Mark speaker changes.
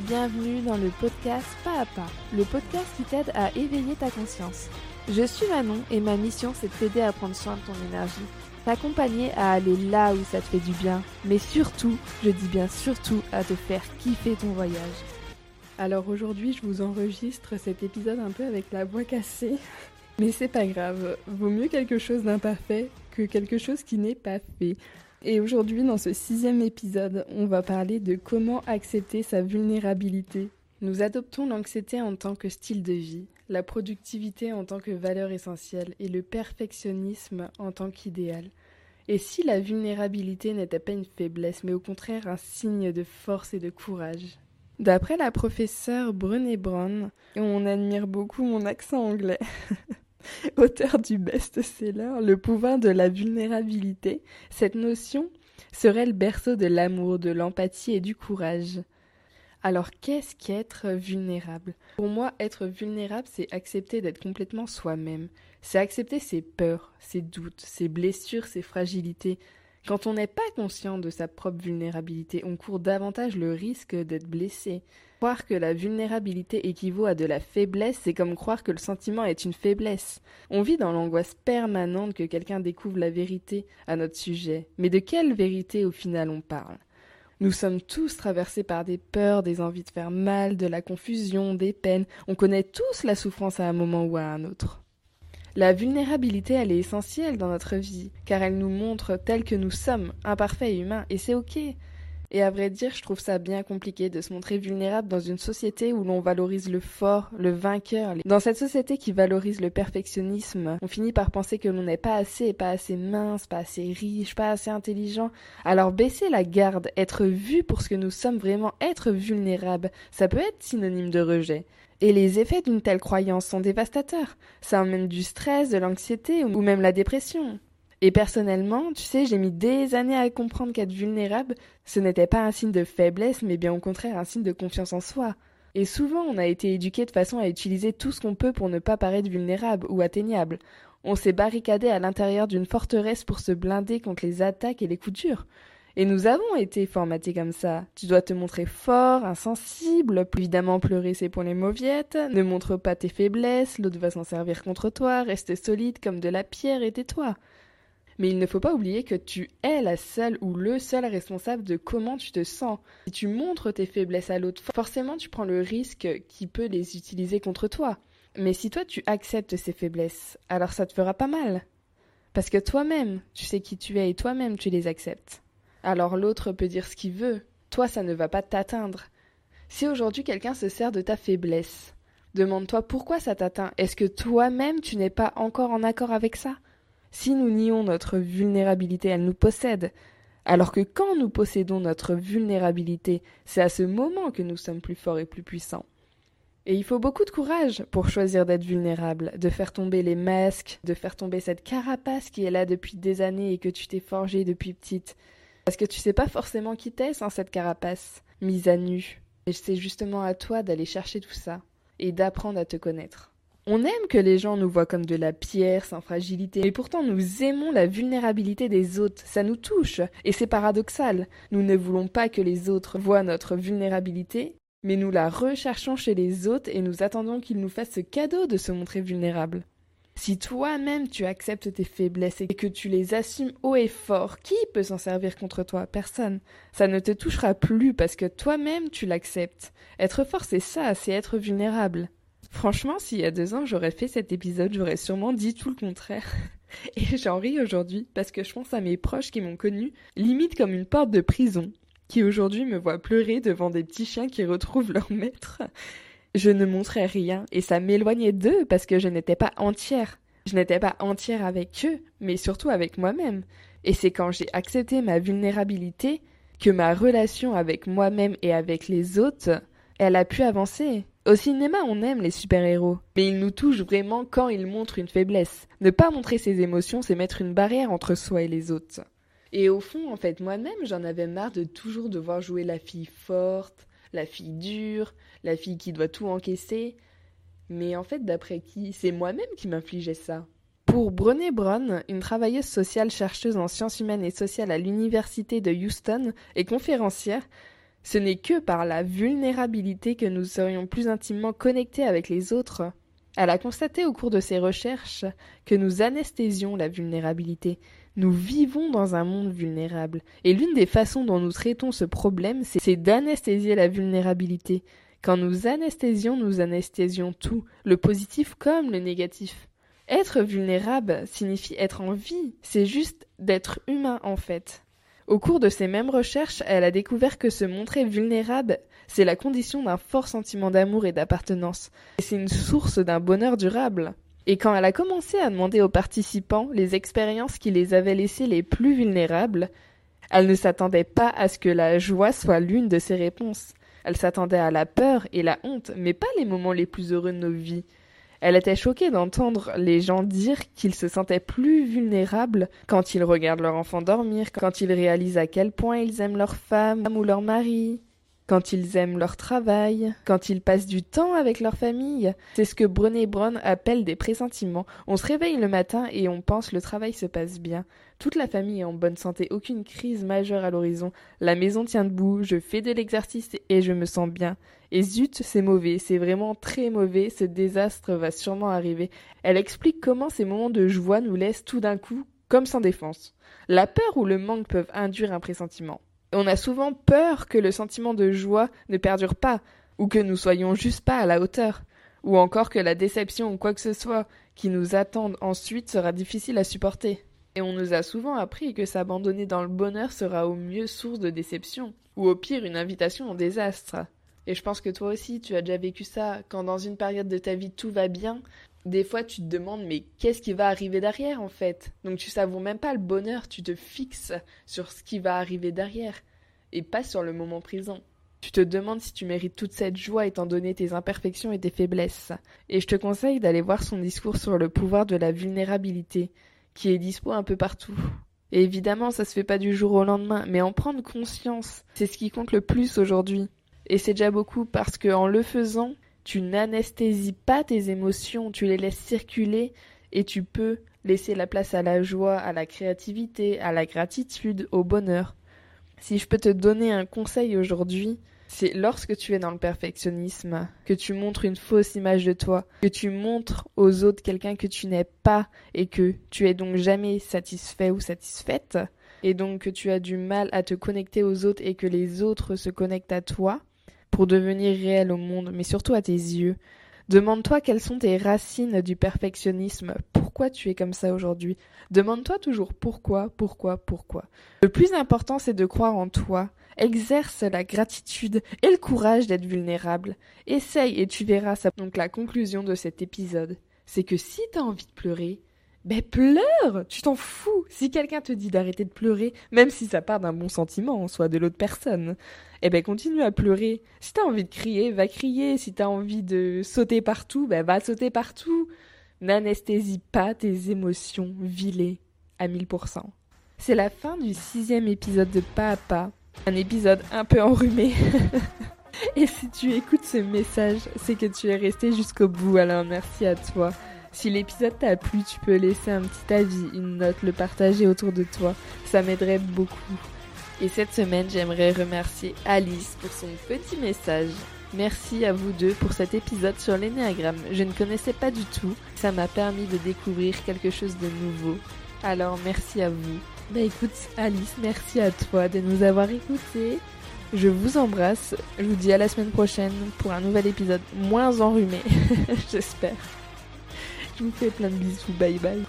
Speaker 1: bienvenue dans le podcast Pas à Pas, le podcast qui t'aide à éveiller ta conscience. Je suis Manon et ma mission c'est de t'aider à prendre soin de ton énergie, t'accompagner à aller là où ça te fait du bien, mais surtout, je dis bien surtout, à te faire kiffer ton voyage. Alors aujourd'hui, je vous enregistre cet épisode un peu avec la voix cassée, mais c'est pas grave, vaut mieux quelque chose d'imparfait que quelque chose qui n'est pas fait. Et aujourd'hui, dans ce sixième épisode, on va parler de comment accepter sa vulnérabilité. Nous adoptons l'anxiété en tant que style de vie, la productivité en tant que valeur essentielle et le perfectionnisme en tant qu'idéal. Et si la vulnérabilité n'était pas une faiblesse, mais au contraire un signe de force et de courage D'après la professeure Brené Brown, on admire beaucoup mon accent anglais. auteur du best-seller Le pouvoir de la vulnérabilité, cette notion serait le berceau de l'amour, de l'empathie et du courage. Alors qu'est-ce qu'être vulnérable? Pour moi, être vulnérable, c'est accepter d'être complètement soi-même. C'est accepter ses peurs, ses doutes, ses blessures, ses fragilités. Quand on n'est pas conscient de sa propre vulnérabilité, on court davantage le risque d'être blessé. Croire que la vulnérabilité équivaut à de la faiblesse, c'est comme croire que le sentiment est une faiblesse. On vit dans l'angoisse permanente que quelqu'un découvre la vérité à notre sujet. Mais de quelle vérité au final on parle? Nous sommes tous traversés par des peurs, des envies de faire mal, de la confusion, des peines. On connaît tous la souffrance à un moment ou à un autre. La vulnérabilité, elle est essentielle dans notre vie, car elle nous montre tels que nous sommes, imparfaits et humains, et c'est ok. Et à vrai dire, je trouve ça bien compliqué de se montrer vulnérable dans une société où l'on valorise le fort, le vainqueur. Dans cette société qui valorise le perfectionnisme, on finit par penser que l'on n'est pas assez, pas assez mince, pas assez riche, pas assez intelligent. Alors baisser la garde, être vu pour ce que nous sommes vraiment, être vulnérable, ça peut être synonyme de rejet. Et les effets d'une telle croyance sont dévastateurs. Ça emmène du stress, de l'anxiété ou même la dépression. Et personnellement, tu sais, j'ai mis des années à comprendre qu'être vulnérable, ce n'était pas un signe de faiblesse, mais bien au contraire un signe de confiance en soi. Et souvent, on a été éduqué de façon à utiliser tout ce qu'on peut pour ne pas paraître vulnérable ou atteignable. On s'est barricadé à l'intérieur d'une forteresse pour se blinder contre les attaques et les coups durs. Et nous avons été formatés comme ça. Tu dois te montrer fort, insensible, évidemment pleurer c'est pour les mauviettes, ne montre pas tes faiblesses, l'autre va s'en servir contre toi, reste solide comme de la pierre et tais-toi mais il ne faut pas oublier que tu es la seule ou le seul responsable de comment tu te sens. Si tu montres tes faiblesses à l'autre, forcément tu prends le risque qui peut les utiliser contre toi. Mais si toi tu acceptes ces faiblesses, alors ça te fera pas mal. Parce que toi-même, tu sais qui tu es et toi-même tu les acceptes. Alors l'autre peut dire ce qu'il veut, toi ça ne va pas t'atteindre. Si aujourd'hui quelqu'un se sert de ta faiblesse, demande-toi pourquoi ça t'atteint. Est-ce que toi-même tu n'es pas encore en accord avec ça? Si nous nions notre vulnérabilité, elle nous possède. Alors que quand nous possédons notre vulnérabilité, c'est à ce moment que nous sommes plus forts et plus puissants. Et il faut beaucoup de courage pour choisir d'être vulnérable, de faire tomber les masques, de faire tomber cette carapace qui est là depuis des années et que tu t'es forgée depuis petite. Parce que tu sais pas forcément qui t'es sans cette carapace, mise à nu. Et c'est justement à toi d'aller chercher tout ça et d'apprendre à te connaître. On aime que les gens nous voient comme de la pierre sans fragilité, mais pourtant nous aimons la vulnérabilité des autres, ça nous touche, et c'est paradoxal. Nous ne voulons pas que les autres voient notre vulnérabilité, mais nous la recherchons chez les autres et nous attendons qu'ils nous fassent ce cadeau de se montrer vulnérables. Si toi-même tu acceptes tes faiblesses et que tu les assumes haut et fort, qui peut s'en servir contre toi? Personne. Ça ne te touchera plus parce que toi-même tu l'acceptes. Être fort c'est ça, c'est être vulnérable. Franchement, s'il y a deux ans j'aurais fait cet épisode, j'aurais sûrement dit tout le contraire. Et j'en ris aujourd'hui parce que je pense à mes proches qui m'ont connu limite comme une porte de prison, qui aujourd'hui me voient pleurer devant des petits chiens qui retrouvent leur maître. Je ne montrais rien et ça m'éloignait d'eux parce que je n'étais pas entière. Je n'étais pas entière avec eux, mais surtout avec moi-même. Et c'est quand j'ai accepté ma vulnérabilité que ma relation avec moi-même et avec les autres, elle a pu avancer. Au cinéma, on aime les super-héros, mais ils nous touchent vraiment quand ils montrent une faiblesse. Ne pas montrer ses émotions, c'est mettre une barrière entre soi et les autres. Et au fond, en fait, moi-même, j'en avais marre de toujours devoir jouer la fille forte, la fille dure, la fille qui doit tout encaisser. Mais en fait, d'après qui? C'est moi-même qui m'infligeais ça. Pour Brené Brown, une travailleuse sociale chercheuse en sciences humaines et sociales à l'université de Houston et conférencière, Ce n'est que par la vulnérabilité que nous serions plus intimement connectés avec les autres. Elle a constaté au cours de ses recherches que nous anesthésions la vulnérabilité. Nous vivons dans un monde vulnérable. Et l'une des façons dont nous traitons ce problème, c'est d'anesthésier la vulnérabilité. Quand nous anesthésions, nous anesthésions tout, le positif comme le négatif. Être vulnérable signifie être en vie, c'est juste d'être humain en fait. Au cours de ces mêmes recherches, elle a découvert que se montrer vulnérable, c'est la condition d'un fort sentiment d'amour et d'appartenance, et c'est une source d'un bonheur durable. Et quand elle a commencé à demander aux participants les expériences qui les avaient laissés les plus vulnérables, elle ne s'attendait pas à ce que la joie soit l'une de ses réponses. Elle s'attendait à la peur et la honte, mais pas les moments les plus heureux de nos vies. Elle était choquée d'entendre les gens dire qu'ils se sentaient plus vulnérables quand ils regardent leur enfant dormir, quand ils réalisent à quel point ils aiment leur femme ou leur mari, quand ils aiment leur travail, quand ils passent du temps avec leur famille. C'est ce que Brené Brown appelle des pressentiments. On se réveille le matin et on pense le travail se passe bien. Toute la famille est en bonne santé, aucune crise majeure à l'horizon. La maison tient debout, je fais de l'exercice et je me sens bien. Et zut, c'est mauvais, c'est vraiment très mauvais, ce désastre va sûrement arriver. Elle explique comment ces moments de joie nous laissent tout d'un coup comme sans défense. La peur ou le manque peuvent induire un pressentiment. On a souvent peur que le sentiment de joie ne perdure pas, ou que nous soyons juste pas à la hauteur, ou encore que la déception ou quoi que ce soit qui nous attende ensuite sera difficile à supporter. Et on nous a souvent appris que s'abandonner dans le bonheur sera au mieux source de déception, ou au pire une invitation au désastre. Et je pense que toi aussi, tu as déjà vécu ça, quand dans une période de ta vie tout va bien, des fois tu te demandes mais qu'est-ce qui va arriver derrière en fait? Donc tu savoures même pas le bonheur, tu te fixes sur ce qui va arriver derrière et pas sur le moment présent. Tu te demandes si tu mérites toute cette joie étant donné tes imperfections et tes faiblesses. Et je te conseille d'aller voir son discours sur le pouvoir de la vulnérabilité, qui est dispo un peu partout. Et évidemment, ça se fait pas du jour au lendemain, mais en prendre conscience, c'est ce qui compte le plus aujourd'hui. Et c'est déjà beaucoup parce que en le faisant, tu n'anesthésies pas tes émotions, tu les laisses circuler et tu peux laisser la place à la joie, à la créativité, à la gratitude, au bonheur. Si je peux te donner un conseil aujourd'hui, c'est lorsque tu es dans le perfectionnisme, que tu montres une fausse image de toi, que tu montres aux autres quelqu'un que tu n'es pas et que tu es donc jamais satisfait ou satisfaite, et donc que tu as du mal à te connecter aux autres et que les autres se connectent à toi, pour devenir réel au monde, mais surtout à tes yeux. Demande-toi quelles sont tes racines du perfectionnisme, pourquoi tu es comme ça aujourd'hui? Demande-toi toujours pourquoi, pourquoi, pourquoi. Le plus important, c'est de croire en toi. Exerce la gratitude et le courage d'être vulnérable. Essaye et tu verras. Donc la conclusion de cet épisode, c'est que si tu as envie de pleurer, ben pleure Tu t'en fous Si quelqu'un te dit d'arrêter de pleurer, même si ça part d'un bon sentiment, soit de l'autre personne, eh ben continue à pleurer. Si t'as envie de crier, va crier. Si t'as envie de sauter partout, ben va sauter partout. N'anesthésie pas tes émotions vilées à 1000%. C'est la fin du sixième épisode de Pas à Pas. Un épisode un peu enrhumé. Et si tu écoutes ce message, c'est que tu es resté jusqu'au bout, alors merci à toi. Si l'épisode t'a plu, tu peux laisser un petit avis, une note, le partager autour de toi. Ça m'aiderait beaucoup. Et cette semaine, j'aimerais remercier Alice pour son petit message. Merci à vous deux pour cet épisode sur l'énéagramme. Je ne connaissais pas du tout. Ça m'a permis de découvrir quelque chose de nouveau. Alors merci à vous. Bah écoute Alice, merci à toi de nous avoir écoutés. Je vous embrasse. Je vous dis à la semaine prochaine pour un nouvel épisode moins enrhumé. J'espère. Je vous fais plein de bisous. Bye bye.